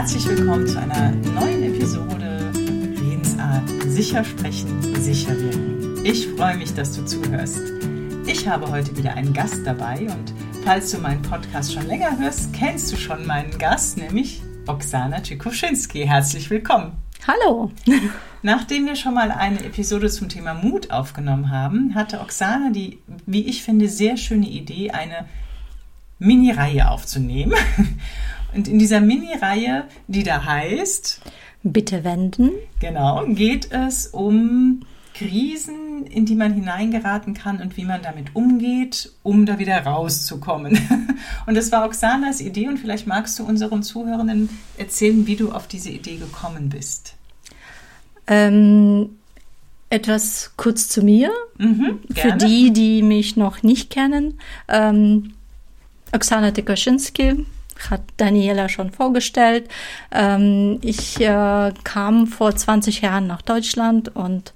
Herzlich willkommen zu einer neuen Episode Redensart Sicher sprechen, sicher wirken. Ich freue mich, dass du zuhörst. Ich habe heute wieder einen Gast dabei und falls du meinen Podcast schon länger hörst, kennst du schon meinen Gast, nämlich Oksana Tschikoschinski. Herzlich willkommen. Hallo. Nachdem wir schon mal eine Episode zum Thema Mut aufgenommen haben, hatte Oksana die, wie ich finde, sehr schöne Idee, eine Mini-Reihe aufzunehmen. Und in dieser Mini-Reihe, die da heißt Bitte wenden. Genau, geht es um Krisen, in die man hineingeraten kann und wie man damit umgeht, um da wieder rauszukommen. Und das war Oksanas Idee und vielleicht magst du unseren Zuhörenden erzählen, wie du auf diese Idee gekommen bist. Ähm, etwas kurz zu mir. Mhm, Für die, die mich noch nicht kennen. Ähm, Oksana Tekoschinski, hat Daniela schon vorgestellt. Ähm, ich äh, kam vor 20 Jahren nach Deutschland und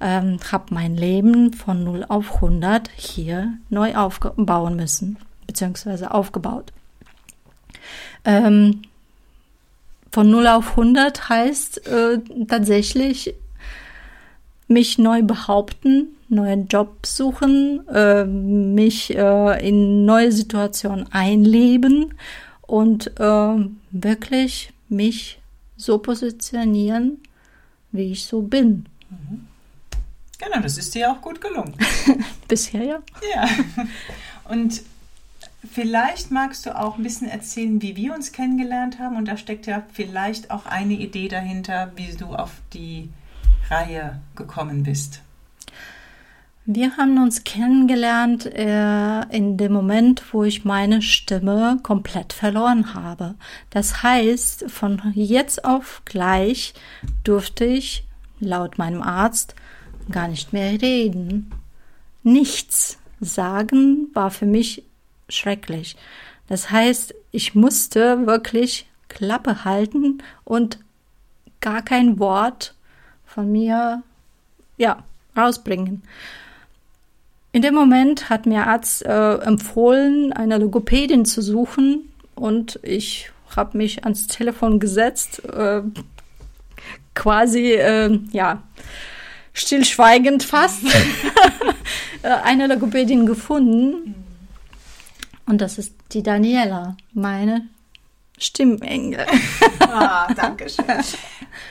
ähm, habe mein Leben von 0 auf 100 hier neu aufbauen müssen, beziehungsweise aufgebaut. Ähm, von 0 auf 100 heißt äh, tatsächlich mich neu behaupten, neuen Job suchen, äh, mich äh, in neue Situationen einleben und äh, wirklich mich so positionieren, wie ich so bin. Mhm. Genau, das ist dir auch gut gelungen. Bisher ja. Ja. Und vielleicht magst du auch ein bisschen erzählen, wie wir uns kennengelernt haben. Und da steckt ja vielleicht auch eine Idee dahinter, wie du auf die Reihe gekommen bist. Wir haben uns kennengelernt äh, in dem Moment, wo ich meine Stimme komplett verloren habe. Das heißt, von jetzt auf gleich durfte ich laut meinem Arzt gar nicht mehr reden. Nichts sagen war für mich schrecklich. Das heißt, ich musste wirklich Klappe halten und gar kein Wort von mir ja rausbringen. In dem Moment hat mir Arzt äh, empfohlen, eine Logopädin zu suchen und ich habe mich ans Telefon gesetzt, äh, quasi äh, ja stillschweigend fast äh, eine Logopädin gefunden und das ist die Daniela, meine Stimmengel. ah, danke schön.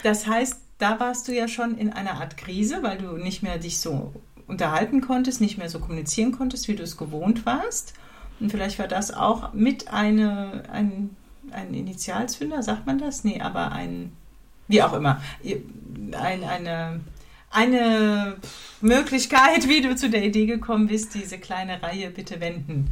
Das heißt, da warst du ja schon in einer Art Krise, weil du nicht mehr dich so unterhalten konntest, nicht mehr so kommunizieren konntest, wie du es gewohnt warst. Und vielleicht war das auch mit eine, ein, ein Initialzünder, sagt man das? Nee, aber ein, wie auch immer, ein, eine, eine Möglichkeit, wie du zu der Idee gekommen bist, diese kleine Reihe bitte wenden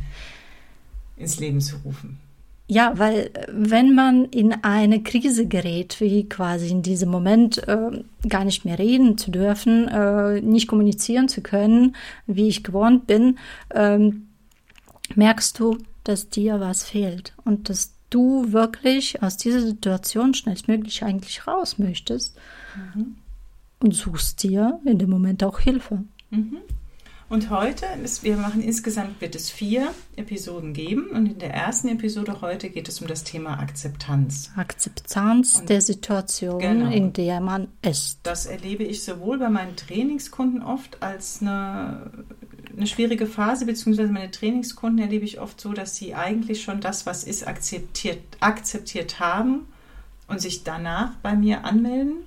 ins Leben zu rufen. Ja, weil äh, wenn man in eine Krise gerät, wie quasi in diesem Moment äh, gar nicht mehr reden zu dürfen, äh, nicht kommunizieren zu können, wie ich gewohnt bin, äh, merkst du, dass dir was fehlt und dass du wirklich aus dieser Situation schnellstmöglich eigentlich raus möchtest mhm. und suchst dir in dem Moment auch Hilfe. Mhm. Und heute, ist, wir machen insgesamt, wird es vier Episoden geben. Und in der ersten Episode heute geht es um das Thema Akzeptanz. Akzeptanz und der Situation, genau, in der man ist. Das erlebe ich sowohl bei meinen Trainingskunden oft als eine, eine schwierige Phase, beziehungsweise meine Trainingskunden erlebe ich oft so, dass sie eigentlich schon das, was ist, akzeptiert, akzeptiert haben und sich danach bei mir anmelden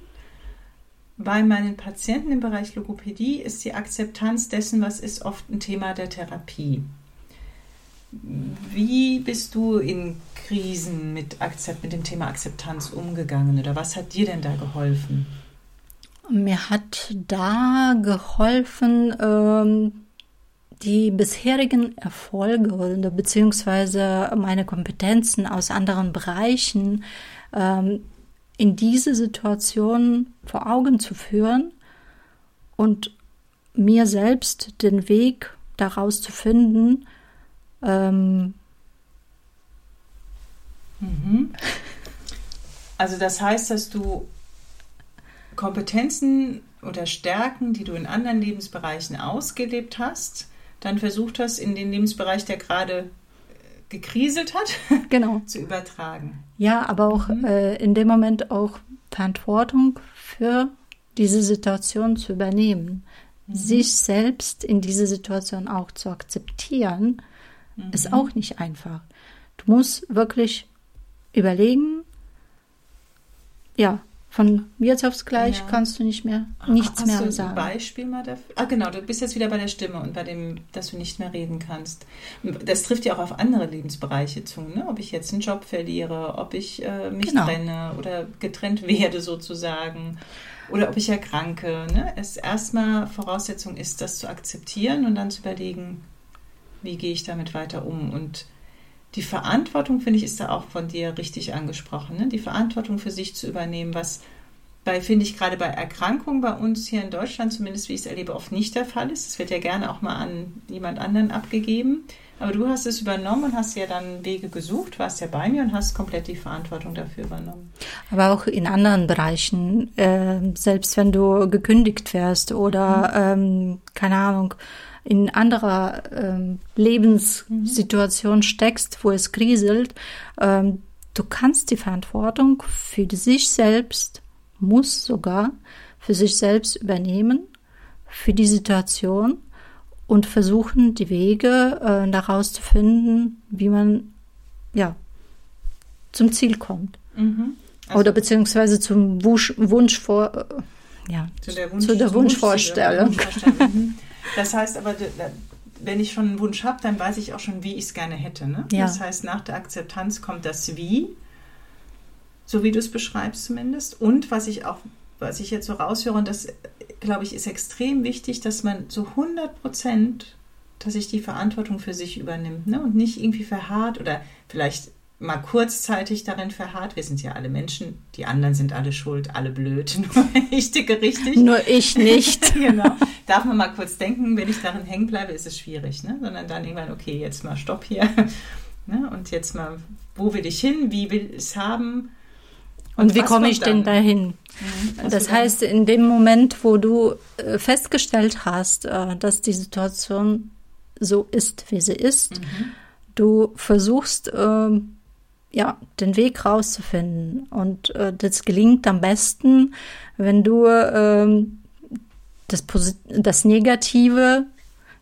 bei meinen Patienten im Bereich Logopädie ist die Akzeptanz dessen, was ist, oft ein Thema der Therapie. Wie bist du in Krisen mit, Akzept, mit dem Thema Akzeptanz umgegangen oder was hat dir denn da geholfen? Mir hat da geholfen, ähm, die bisherigen Erfolge oder beziehungsweise meine Kompetenzen aus anderen Bereichen ähm, in diese Situation vor Augen zu führen und mir selbst den Weg daraus zu finden. Ähm mhm. Also das heißt, dass du Kompetenzen oder Stärken, die du in anderen Lebensbereichen ausgelebt hast, dann versucht hast, in den Lebensbereich, der gerade gekriselt hat, genau. zu übertragen. Ja, aber auch mhm. äh, in dem Moment auch Verantwortung für diese Situation zu übernehmen. Mhm. Sich selbst in diese Situation auch zu akzeptieren, mhm. ist auch nicht einfach. Du musst wirklich überlegen, ja, von jetzt aufs Gleich ja. kannst du nicht mehr nichts Hast mehr du sagen. Ein Beispiel mal dafür? Ah, genau, du bist jetzt wieder bei der Stimme und bei dem, dass du nicht mehr reden kannst. Das trifft ja auch auf andere Lebensbereiche zu, ne? Ob ich jetzt einen Job verliere, ob ich äh, mich genau. trenne oder getrennt werde sozusagen oder ob ich erkranke. Ne? Es erstmal Voraussetzung ist, das zu akzeptieren und dann zu überlegen, wie gehe ich damit weiter um und die Verantwortung, finde ich, ist da auch von dir richtig angesprochen. Ne? Die Verantwortung für sich zu übernehmen, was bei, finde ich, gerade bei Erkrankungen bei uns hier in Deutschland, zumindest wie ich es erlebe, oft nicht der Fall ist. Es wird ja gerne auch mal an jemand anderen abgegeben. Aber du hast es übernommen und hast ja dann Wege gesucht, warst ja bei mir und hast komplett die Verantwortung dafür übernommen. Aber auch in anderen Bereichen, äh, selbst wenn du gekündigt wärst oder, mhm. ähm, keine Ahnung, in anderer ähm, Lebenssituation steckst, wo es kriselt, ähm, du kannst die Verantwortung für sich selbst, muss sogar für sich selbst übernehmen, für die Situation und versuchen, die Wege äh, daraus zu finden, wie man ja zum Ziel kommt. Mhm. Also Oder beziehungsweise zum Wunsch, Wunsch vor, äh, ja, zu der, Wunsch, zu der Wunschvorstellung. Wunschvorstellung. Das heißt aber, wenn ich schon einen Wunsch habe, dann weiß ich auch schon, wie ich es gerne hätte. Ne? Ja. Das heißt, nach der Akzeptanz kommt das Wie, so wie du es beschreibst zumindest. Und was ich auch, was ich jetzt so raushöre, und das glaube ich ist extrem wichtig, dass man so 100 Prozent, dass sich die Verantwortung für sich übernimmt ne? und nicht irgendwie verharrt oder vielleicht mal kurzzeitig darin verharrt. Wir sind ja alle Menschen, die anderen sind alle schuld, alle blöd, nur ich ticke richtig. Nur ich nicht. genau. Darf man mal kurz denken, wenn ich darin hängen bleibe, ist es schwierig, ne? sondern dann irgendwann, okay, jetzt mal Stopp hier ne? und jetzt mal, wo will ich hin, wie will ich es haben und, und wie komme ich denn dahin? Mhm. Das heißt, in dem Moment, wo du äh, festgestellt hast, äh, dass die Situation so ist, wie sie ist, mhm. du versuchst, ähm, ja, den Weg rauszufinden. Und äh, das gelingt am besten, wenn du ähm, das, das Negative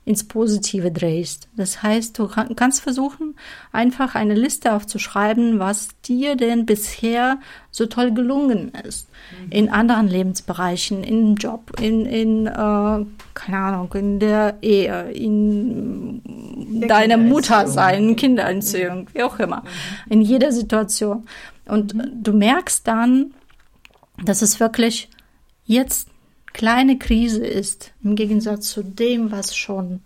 ins Positive drehst. Das heißt, du kannst versuchen, einfach eine Liste aufzuschreiben, was dir denn bisher so toll gelungen ist. Mhm. In anderen Lebensbereichen, im Job, in, in äh, keine Ahnung, in der Ehe, in der deiner Mutter sein, Kindererziehung, mhm. wie auch immer. Mhm. In jeder Situation. Und mhm. du merkst dann, dass es wirklich jetzt kleine Krise ist, im Gegensatz zu dem, was schon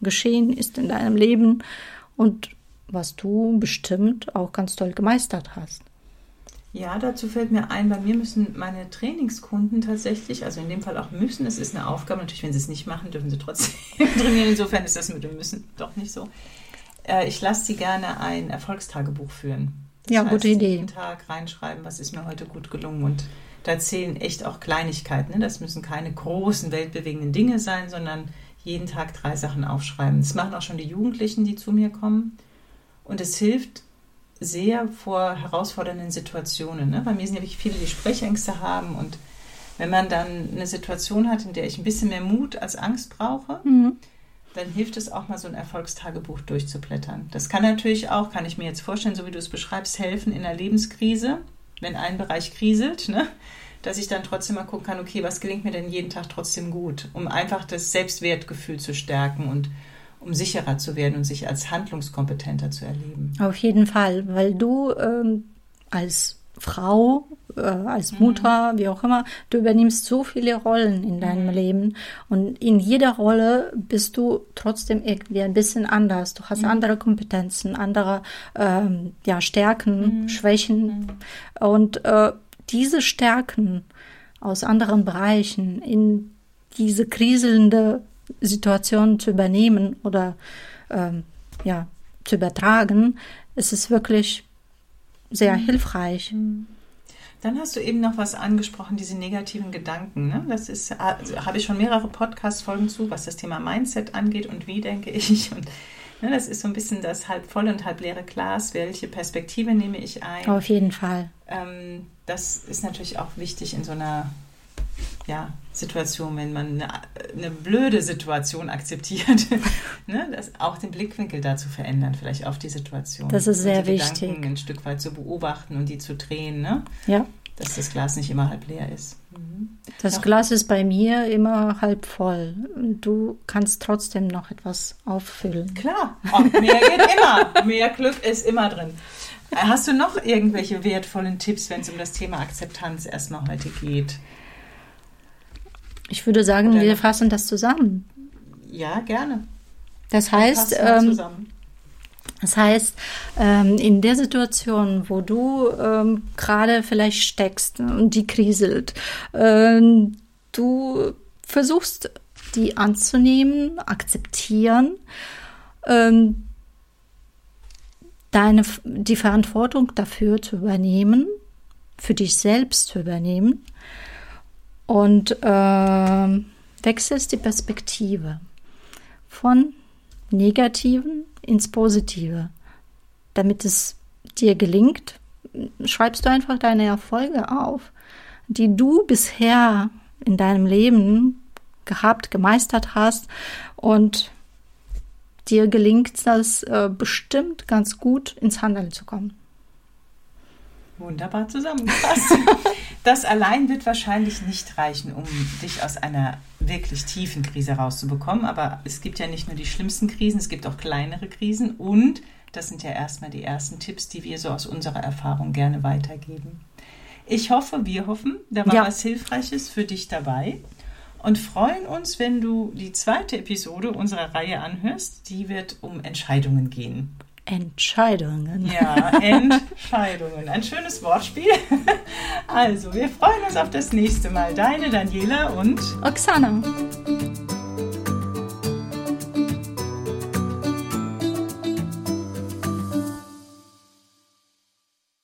geschehen ist in deinem Leben und was du bestimmt auch ganz toll gemeistert hast. Ja, dazu fällt mir ein, bei mir müssen meine Trainingskunden tatsächlich, also in dem Fall auch müssen, es ist eine Aufgabe, natürlich, wenn sie es nicht machen, dürfen sie trotzdem trainieren. Insofern ist das mit dem Müssen doch nicht so. Äh, ich lasse sie gerne ein Erfolgstagebuch führen. Das ja, heißt, gute Idee. Jeden Tag reinschreiben, was ist mir heute gut gelungen und da zählen echt auch Kleinigkeiten. Ne? Das müssen keine großen, weltbewegenden Dinge sein, sondern jeden Tag drei Sachen aufschreiben. Das machen auch schon die Jugendlichen, die zu mir kommen. Und es hilft sehr vor herausfordernden Situationen. Ne? Bei mir sind ja wirklich viele, die Sprechängste haben. Und wenn man dann eine Situation hat, in der ich ein bisschen mehr Mut als Angst brauche, mhm. dann hilft es auch mal so ein Erfolgstagebuch durchzublättern. Das kann natürlich auch, kann ich mir jetzt vorstellen, so wie du es beschreibst, helfen in einer Lebenskrise wenn ein Bereich kriselt, ne, dass ich dann trotzdem mal gucken kann, okay, was gelingt mir denn jeden Tag trotzdem gut, um einfach das Selbstwertgefühl zu stärken und um sicherer zu werden und sich als handlungskompetenter zu erleben. Auf jeden Fall, weil du ähm, als Frau, äh, als. Mutter, mhm. wie auch immer, du übernimmst so viele Rollen in deinem mhm. Leben und in jeder Rolle bist du trotzdem irgendwie ein bisschen anders. Du hast mhm. andere Kompetenzen, andere ähm, ja, Stärken, mhm. Schwächen mhm. und äh, diese Stärken aus anderen Bereichen in diese kriselnde Situation zu übernehmen oder ähm, ja zu übertragen, ist es wirklich sehr mhm. hilfreich. Mhm. Dann hast du eben noch was angesprochen, diese negativen Gedanken. Ne? Das ist, also, habe ich schon mehrere Podcast-Folgen zu, was das Thema Mindset angeht und wie denke ich. Und Ne, das ist so ein bisschen das halb volle und halb leere Glas. Welche Perspektive nehme ich ein? Auf jeden Fall. Ähm, das ist natürlich auch wichtig in so einer ja, Situation, wenn man eine, eine blöde Situation akzeptiert, ne, das, auch den Blickwinkel da zu verändern, vielleicht auf die Situation. Das ist sehr die wichtig. Gedanken ein Stück weit zu beobachten und die zu drehen, ne? Ja. dass das Glas nicht immer halb leer ist. Mhm. Das Noch- Glas ist bei mir immer halb voll. Du kannst trotzdem noch etwas auffüllen. Klar, und mehr geht immer. Mehr Glück ist immer drin. Hast du noch irgendwelche wertvollen Tipps, wenn es um das Thema Akzeptanz erstmal heute geht? Ich würde sagen, Oder wir fassen das zusammen. Ja, gerne. Das heißt, ähm. Das heißt, ähm, in der Situation, wo du ähm, gerade vielleicht steckst und die kriselt, ähm, du versuchst, die anzunehmen, akzeptieren, ähm, deine, die Verantwortung dafür zu übernehmen, für dich selbst zu übernehmen und ähm, wechselst die Perspektive von Negativen ins Positive. Damit es dir gelingt, schreibst du einfach deine Erfolge auf, die du bisher in deinem Leben gehabt, gemeistert hast und dir gelingt das äh, bestimmt ganz gut ins Handeln zu kommen. Wunderbar zusammengefasst. Das allein wird wahrscheinlich nicht reichen, um dich aus einer wirklich tiefen Krise rauszubekommen. Aber es gibt ja nicht nur die schlimmsten Krisen, es gibt auch kleinere Krisen. Und das sind ja erstmal die ersten Tipps, die wir so aus unserer Erfahrung gerne weitergeben. Ich hoffe, wir hoffen, da war Ja. was Hilfreiches für dich dabei. Und freuen uns, wenn du die zweite Episode unserer Reihe anhörst. Die wird um Entscheidungen gehen. Entscheidungen. Ja, Entscheidungen. Ein schönes Wortspiel. Also, wir freuen uns auf das nächste Mal. Deine Daniela und Oksana.